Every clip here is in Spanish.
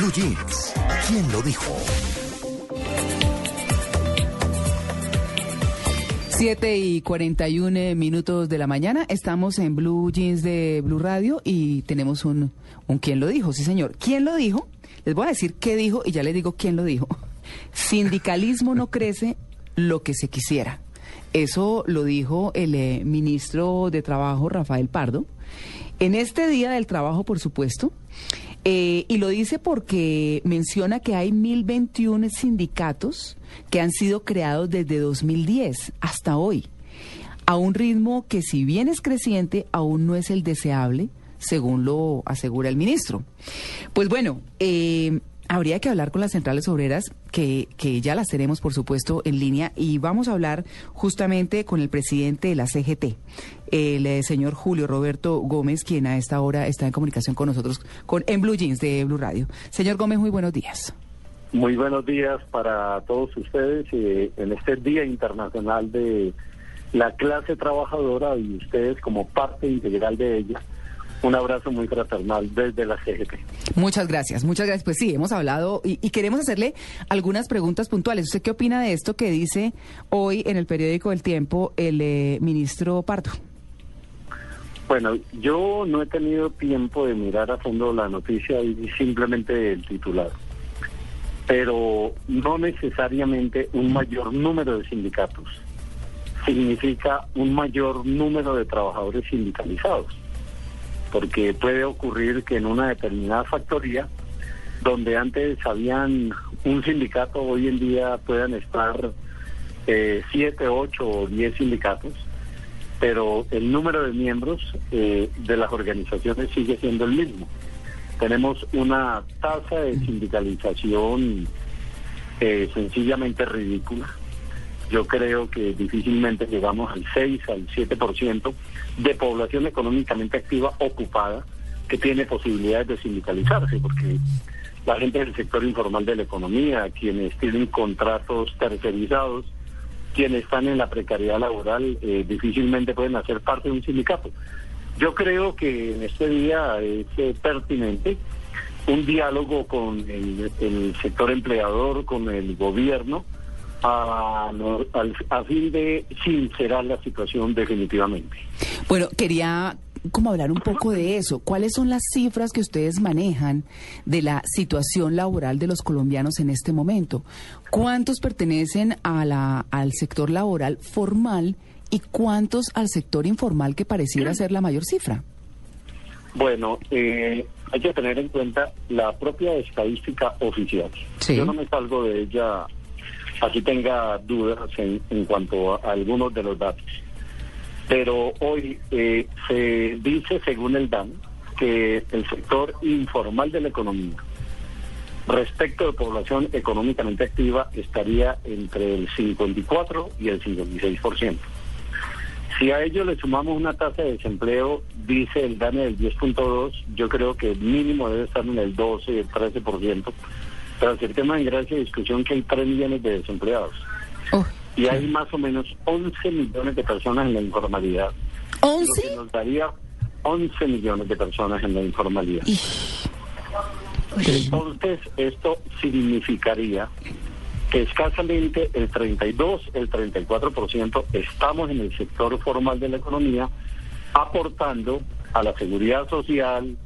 Blue Jeans, ¿quién lo dijo? 7 y 41 minutos de la mañana. Estamos en Blue Jeans de Blue Radio y tenemos un, un ¿Quién lo dijo? Sí, señor. ¿Quién lo dijo? Les voy a decir qué dijo y ya les digo quién lo dijo. Sindicalismo no crece lo que se quisiera. Eso lo dijo el eh, ministro de Trabajo, Rafael Pardo. En este Día del Trabajo, por supuesto. Eh, y lo dice porque menciona que hay 1.021 sindicatos que han sido creados desde 2010 hasta hoy, a un ritmo que si bien es creciente, aún no es el deseable, según lo asegura el ministro. Pues bueno, eh, habría que hablar con las centrales obreras, que, que ya las tenemos, por supuesto, en línea, y vamos a hablar justamente con el presidente de la CGT, el eh, señor Julio Roberto Gómez, quien a esta hora está en comunicación con nosotros con, en Blue Jeans de Blue Radio. Señor Gómez, muy buenos días. Muy buenos días para todos ustedes eh, en este Día Internacional de la Clase Trabajadora y ustedes como parte integral de ella. Un abrazo muy fraternal desde la CGT. Muchas gracias, muchas gracias. Pues sí, hemos hablado y, y, queremos hacerle algunas preguntas puntuales. ¿Usted qué opina de esto que dice hoy en el periódico El Tiempo el eh, ministro Pardo? Bueno, yo no he tenido tiempo de mirar a fondo la noticia y simplemente el titular, pero no necesariamente un mayor número de sindicatos significa un mayor número de trabajadores sindicalizados porque puede ocurrir que en una determinada factoría, donde antes habían un sindicato, hoy en día puedan estar eh, siete, ocho o diez sindicatos, pero el número de miembros eh, de las organizaciones sigue siendo el mismo. Tenemos una tasa de sindicalización eh, sencillamente ridícula yo creo que difícilmente llegamos al 6, al 7% de población económicamente activa ocupada que tiene posibilidades de sindicalizarse, porque la gente del sector informal de la economía, quienes tienen contratos tercerizados, quienes están en la precariedad laboral, eh, difícilmente pueden hacer parte de un sindicato. Yo creo que en este día es eh, pertinente un diálogo con el, el sector empleador, con el gobierno, a, a, fin de sincerar la situación definitivamente. Bueno, quería como hablar un poco de eso. ¿Cuáles son las cifras que ustedes manejan de la situación laboral de los colombianos en este momento? ¿Cuántos pertenecen a la, al sector laboral formal y cuántos al sector informal que pareciera ser la mayor cifra? Bueno, eh, hay que tener en cuenta la propia estadística oficial. Yo no me salgo de ella así tenga dudas en, en cuanto a, algunos de los datos. Pero hoy eh, se dice, según el DAN, que el sector informal de la economía, respecto de población económicamente activa, estaría entre el 54 y el 56%. Si a ello le sumamos una tasa de desempleo, dice el DANE del 10.2, yo creo que el mínimo debe estar en el 12 y el 13%, pero el tema en gracia de discusión que hay 3 millones de desempleados. Oh, y hay más o menos 11 millones de personas en la informalidad. ¿11? Lo que nos daría 11 millones de personas en la informalidad. Entonces, esto significaría que escasamente el 32, el 34% estamos en el sector formal de la economía aportando a la seguridad social,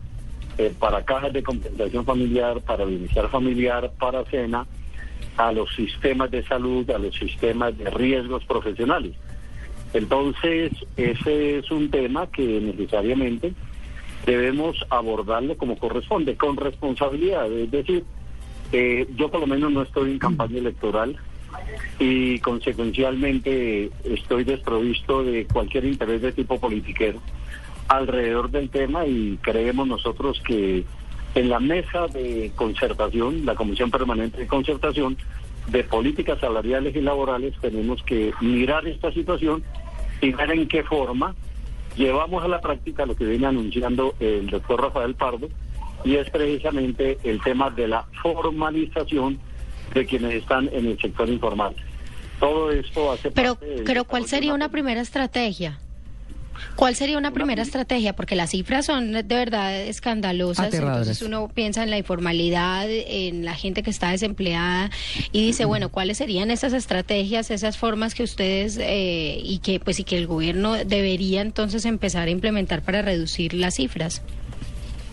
eh, para cajas de compensación familiar, para bienestar familiar, para cena, a los sistemas de salud, a los sistemas de riesgos profesionales. Entonces, ese es un tema que necesariamente debemos abordarlo como corresponde, con responsabilidad. Es decir, eh, yo por lo menos no estoy en campaña electoral y consecuencialmente estoy desprovisto de cualquier interés de tipo politiquero alrededor del tema y creemos nosotros que en la mesa de concertación, la Comisión Permanente de Concertación de Políticas Salariales y Laborales, tenemos que mirar esta situación y ver en qué forma llevamos a la práctica lo que viene anunciando el doctor Rafael Pardo, y es precisamente el tema de la formalización de quienes están en el sector informal. Todo esto hace pero, parte Pero ¿cuál sería una primera estrategia? ¿Cuál sería una primera estrategia? Porque las cifras son de verdad escandalosas. Entonces uno piensa en la informalidad, en la gente que está desempleada y dice, bueno, ¿cuáles serían esas estrategias, esas formas que ustedes eh, y que pues y que el gobierno debería entonces empezar a implementar para reducir las cifras?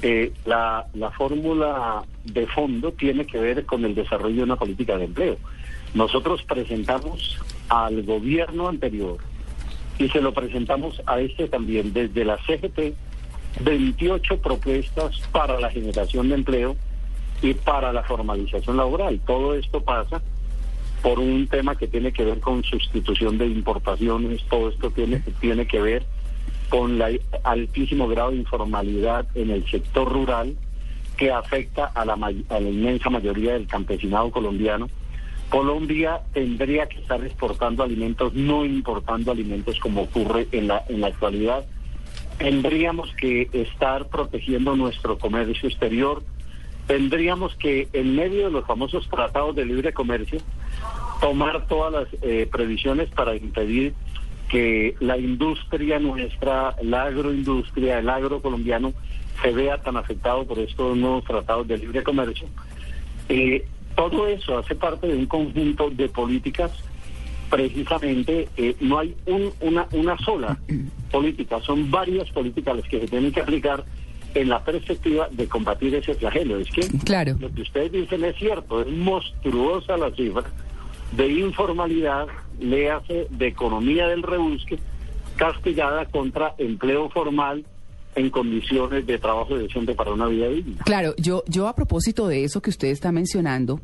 Eh, la, la fórmula de fondo tiene que ver con el desarrollo de una política de empleo. Nosotros presentamos al gobierno anterior y se lo presentamos a este también desde la CGT 28 propuestas para la generación de empleo y para la formalización laboral. Todo esto pasa por un tema que tiene que ver con sustitución de importaciones, todo esto tiene, tiene que ver con el altísimo grado de informalidad en el sector rural que afecta a la, a la inmensa mayoría del campesinado colombiano. Colombia tendría que estar exportando alimentos, no importando alimentos como ocurre en la, en la actualidad. Tendríamos que estar protegiendo nuestro comercio exterior. Tendríamos que, en medio de los famosos tratados de libre comercio, tomar todas las eh, previsiones para impedir que la industria nuestra, la agroindustria, el agro colombiano se vea tan afectado por estos nuevos tratados de libre comercio. Eh, todo eso hace parte de un conjunto de políticas. Precisamente eh, no hay un- una, una sola política, son varias políticas las que se tienen que aplicar en la perspectiva de combatir ese flagelo. Es que Claro. lo que ustedes dicen es cierto, es monstruosa la cifra de informalidad, le hace de economía del rebusque, castigada contra empleo formal en condiciones de trabajo decente para una vida digna. Claro, yo, yo a propósito de eso que usted está mencionando,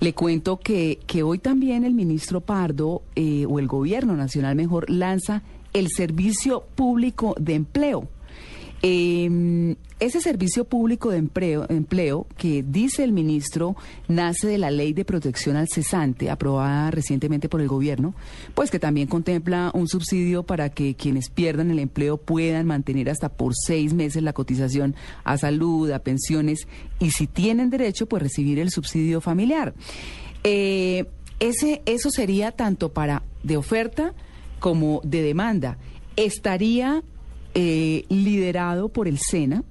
le cuento que, que hoy también el ministro Pardo, eh, o el gobierno nacional mejor, lanza el Servicio Público de Empleo. Eh, ese servicio público de empleo, empleo que dice el ministro nace de la ley de protección al cesante aprobada recientemente por el gobierno, pues que también contempla un subsidio para que quienes pierdan el empleo puedan mantener hasta por seis meses la cotización a salud, a pensiones y si tienen derecho, pues recibir el subsidio familiar. Eh, ese, eso sería tanto para de oferta como de demanda. Estaría eh, liderado por el SENA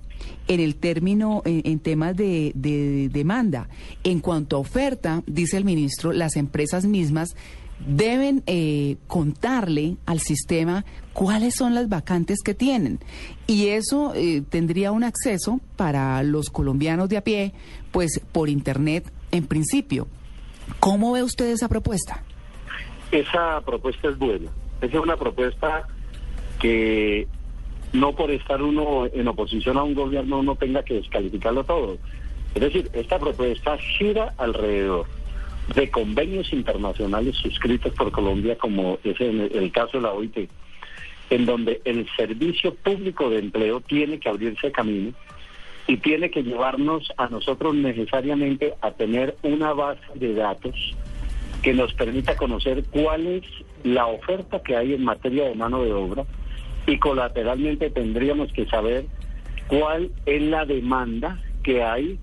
en el término, en, temas de, de demanda. En cuanto a oferta, dice el ministro, las empresas mismas deben eh, contarle al sistema cuáles son las vacantes que tienen. Y eso eh, tendría un acceso para los colombianos de a pie, pues por Internet en principio. ¿Cómo ve usted esa propuesta? Esa propuesta es buena. Esa es una propuesta que no por estar uno en oposición a un gobierno uno tenga que descalificarlo todo. Es decir, esta propuesta gira alrededor de convenios internacionales suscritos por Colombia, como es en el, caso de la OIT, en donde el servicio público de empleo tiene que abrirse camino y tiene que llevarnos a nosotros necesariamente a tener una base de datos que nos permita conocer cuál es la oferta que hay en materia de mano de obra y colateralmente tendríamos que saber cuál es la demanda que hay,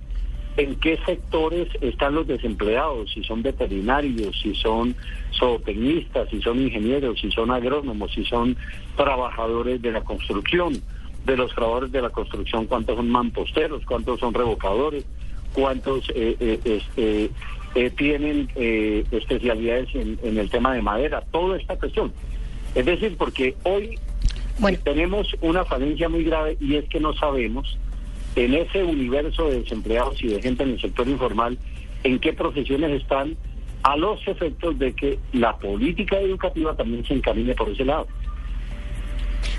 en qué sectores están los desempleados, si son veterinarios, si son zootecnistas, si son ingenieros, si son agrónomos, si son trabajadores de la construcción, de los trabajadores de la construcción, cuántos son mamposteros, cuántos son revocadores, cuántos eh, eh, este, eh, tienen eh, especialidades en, en el tema de madera, toda esta cuestión. Es decir, porque hoy Bueno. tenemos una falencia muy grave y es que no sabemos en ese universo de desempleados y de gente en el sector informal en qué profesiones están a los efectos de que la política educativa también se encamine por ese lado.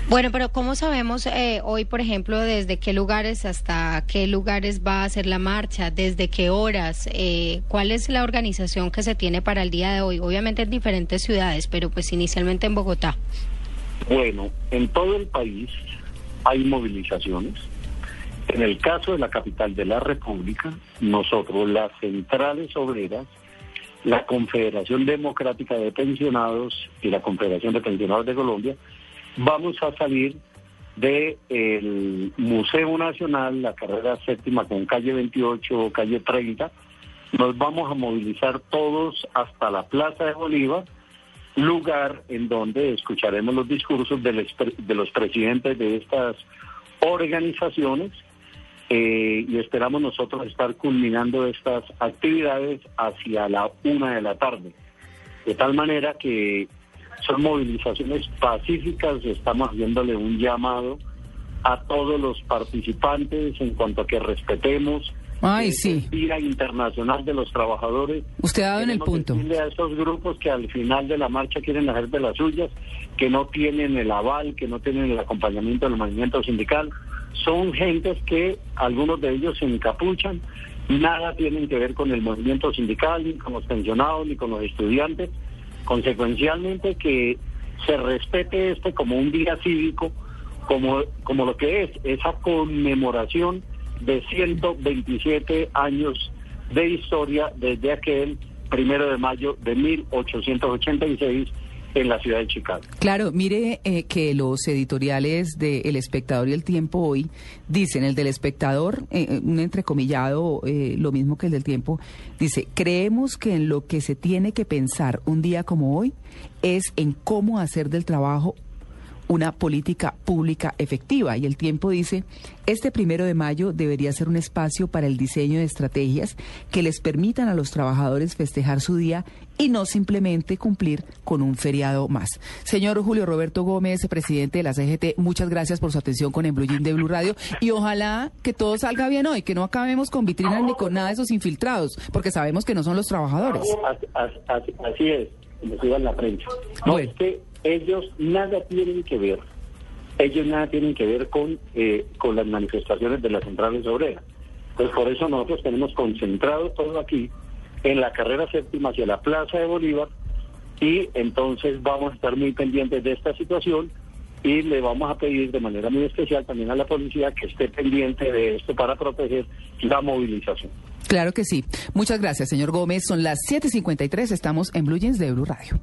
Bueno, pero ¿cómo sabemos eh, hoy, por ejemplo, desde qué lugares hasta qué lugares va a ser la marcha? ¿Desde qué horas? Eh, ¿Cuál es la organización que se tiene para el día de hoy? Obviamente en diferentes ciudades, pero pues inicialmente en Bogotá. Bueno, en todo el país hay movilizaciones. En el caso de la capital de la República, nosotros, las centrales obreras, la Confederación Democrática de Pensionados y la Confederación de Pensionados de Colombia, vamos a salir del Museo Nacional, la carrera séptima con calle 28 o calle 30. Nos vamos a movilizar todos hasta la Plaza de Bolívar, lugar en donde escucharemos los discursos de los, de los presidentes de estas organizaciones eh, y esperamos nosotros estar culminando estas actividades hacia la una de la tarde. De tal manera que son movilizaciones pacíficas, estamos haciéndole un llamado a todos los participantes en cuanto a que respetemos Ay, el sí. Día Internacional de los Trabajadores. Usted ha dado en el punto. decirle a estos grupos que al final de la marcha quieren hacer de las suyas, que no tienen el aval, que no tienen el acompañamiento del movimiento sindical. Son gentes que algunos de ellos se encapuchan, nada tienen que ver con el movimiento sindical, ni con los pensionados, ni con los estudiantes. Consecuencialmente que se respete este como un día cívico, como, como lo que es, esa conmemoración de 127 años de historia desde aquel primero de mayo de 1886 en la ciudad de Chicago. Claro, mire eh, que los editoriales de El Espectador y El Tiempo hoy dicen, el del Espectador, eh, eh, un entrecomillado, eh, lo mismo que el del Tiempo, dice, creemos que en lo que se tiene que pensar un día como hoy es en cómo hacer del trabajo una política pública efectiva. Y el tiempo dice, este primero de mayo debería ser un espacio para el diseño de estrategias que les permitan a los trabajadores festejar su día y no simplemente cumplir con un feriado más. Señor Julio Roberto Gómez, presidente de la CGT, muchas gracias por su atención con el Blue Jean de Blue Radio y ojalá que todo salga bien hoy, que no acabemos con vitrinas ni con nada de esos infiltrados, porque sabemos que no son los trabajadores. Así, así- así es, como en la prensa. No, Bueno. es que ellos nada tienen que ver, ellos nada tienen que ver con, eh, con las manifestaciones de las centrales obreras. Pues por eso nosotros tenemos concentrado todo aquí en la carrera séptima hacia la Plaza de Bolívar y entonces vamos a estar muy pendientes de esta situación y le vamos a pedir de manera muy especial también a la policía que esté pendiente de esto para proteger la movilización. Claro que sí. Muchas gracias, señor Gómez. Son las 7.53, estamos en Blue Jeans de Blue Radio.